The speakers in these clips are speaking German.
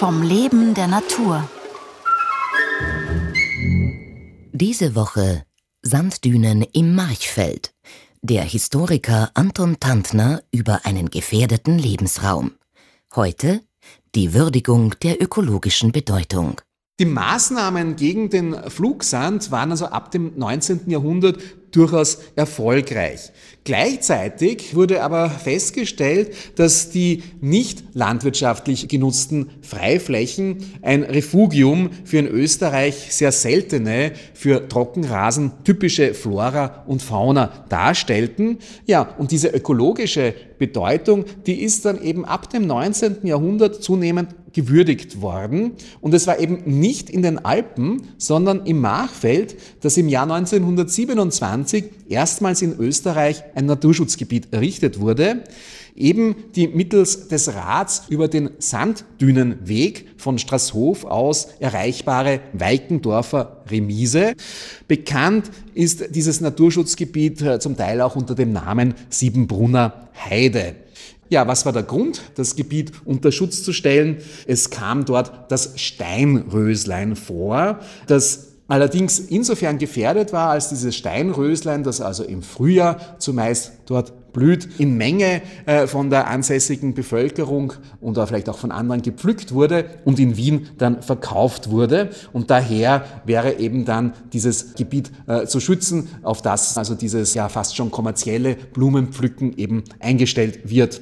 vom Leben der Natur. Diese Woche Sanddünen im Marchfeld. Der Historiker Anton Tantner über einen gefährdeten Lebensraum. Heute die Würdigung der ökologischen Bedeutung. Die Maßnahmen gegen den Flugsand waren also ab dem 19. Jahrhundert durchaus erfolgreich. Gleichzeitig wurde aber festgestellt, dass die nicht landwirtschaftlich genutzten Freiflächen ein Refugium für in Österreich sehr seltene, für Trockenrasen typische Flora und Fauna darstellten. Ja, und diese ökologische Bedeutung, die ist dann eben ab dem 19. Jahrhundert zunehmend gewürdigt worden. Und es war eben nicht in den Alpen, sondern im Machfeld, das im Jahr 1927 erstmals in Österreich ein Naturschutzgebiet errichtet wurde. Eben die mittels des Rads über den Sanddünenweg von Straßhof aus erreichbare Weikendorfer Remise. Bekannt ist dieses Naturschutzgebiet äh, zum Teil auch unter dem Namen Siebenbrunner Heide. Ja, was war der Grund, das Gebiet unter Schutz zu stellen? Es kam dort das Steinröslein vor, das allerdings insofern gefährdet war, als dieses Steinröslein, das also im Frühjahr zumeist dort blüht, in Menge äh, von der ansässigen Bevölkerung und vielleicht auch von anderen gepflückt wurde und in Wien dann verkauft wurde. Und daher wäre eben dann dieses Gebiet äh, zu schützen, auf das also dieses ja fast schon kommerzielle Blumenpflücken eben eingestellt wird.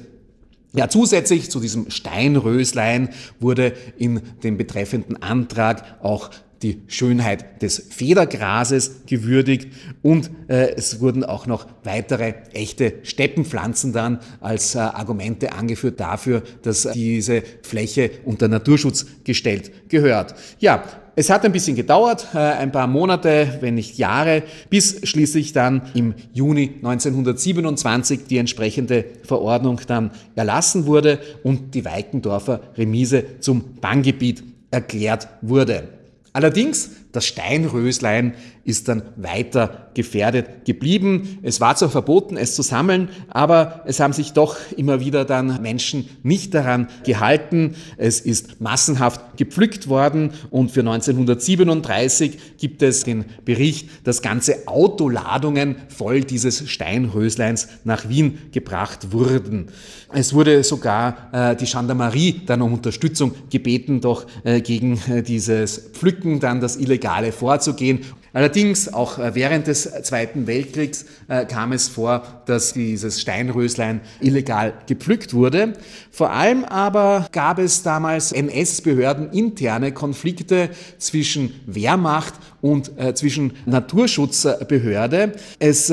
Ja, zusätzlich zu diesem Steinröslein wurde in dem betreffenden Antrag auch die Schönheit des Federgrases gewürdigt und äh, es wurden auch noch weitere echte Steppenpflanzen dann als äh, Argumente angeführt dafür, dass diese Fläche unter Naturschutz gestellt gehört. Ja, es hat ein bisschen gedauert, äh, ein paar Monate, wenn nicht Jahre, bis schließlich dann im Juni 1927 die entsprechende Verordnung dann erlassen wurde und die Weikendorfer Remise zum Banngebiet erklärt wurde. Allerdings, das Steinröslein ist dann weiter gefährdet geblieben. Es war zwar verboten, es zu sammeln, aber es haben sich doch immer wieder dann Menschen nicht daran gehalten. Es ist massenhaft gepflückt worden und für 1937 gibt es den Bericht, dass ganze Autoladungen voll dieses Steinrösleins nach Wien gebracht wurden. Es wurde sogar äh, die Gendarmerie dann um Unterstützung gebeten, doch äh, gegen äh, dieses Pflücken dann das Illegale vorzugehen. Allerdings, auch äh, während des Zweiten Weltkriegs äh, kam es vor, dass dieses Steinröslein illegal gepflückt wurde. Vor allem aber gab es damals NS-Behörden interne Konflikte zwischen Wehrmacht und äh, zwischen Naturschutzbehörde. Es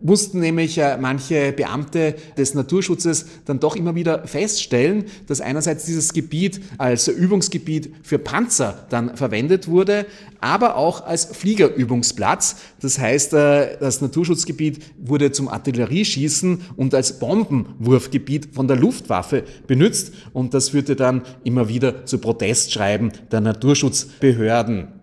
mussten nämlich äh, manche Beamte des Naturschutzes dann doch immer wieder feststellen, dass einerseits dieses Gebiet als Übungsgebiet für Panzer dann verwendet wurde, aber auch als Fliegerübungsplatz. Das heißt, äh, das Naturschutzgebiet wurde zum Artillerieschießen und als Bombenwurfgebiet von der Luftwaffe benutzt und das führte dann immer wieder zu Protestschreiben der Naturschutzbehörden.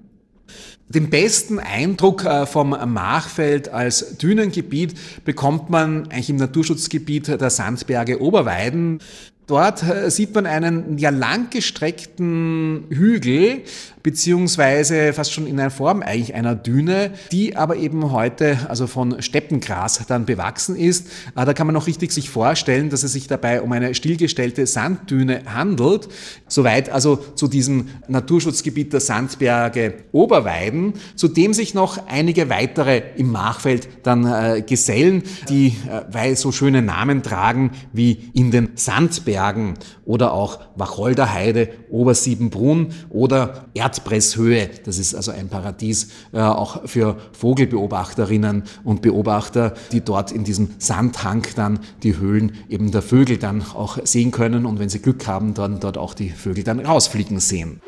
Den besten Eindruck äh, vom Machfeld als Dünengebiet bekommt man eigentlich im Naturschutzgebiet der Sandberge Oberweiden. Dort äh, sieht man einen ja langgestreckten Hügel, beziehungsweise fast schon in einer Form eigentlich einer Düne, die aber eben heute also von Steppengras dann bewachsen ist. Äh, da kann man noch richtig sich vorstellen, dass es sich dabei um eine stillgestellte Sanddüne handelt. Soweit also zu diesem Naturschutzgebiet der Sandberge Oberweiden, zu dem sich noch einige weitere im Machfeld dann äh, gesellen, die äh, weil so schöne Namen tragen wie in den Sandbergen. Bergen oder auch Wacholderheide, Obersiebenbrunn oder Erdpresshöhe. Das ist also ein Paradies äh, auch für Vogelbeobachterinnen und Beobachter, die dort in diesem Sandhang dann die Höhlen eben der Vögel dann auch sehen können und wenn sie Glück haben, dann dort auch die Vögel dann rausfliegen sehen.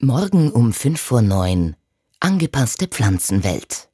Morgen um 5 vor 9. Angepasste Pflanzenwelt.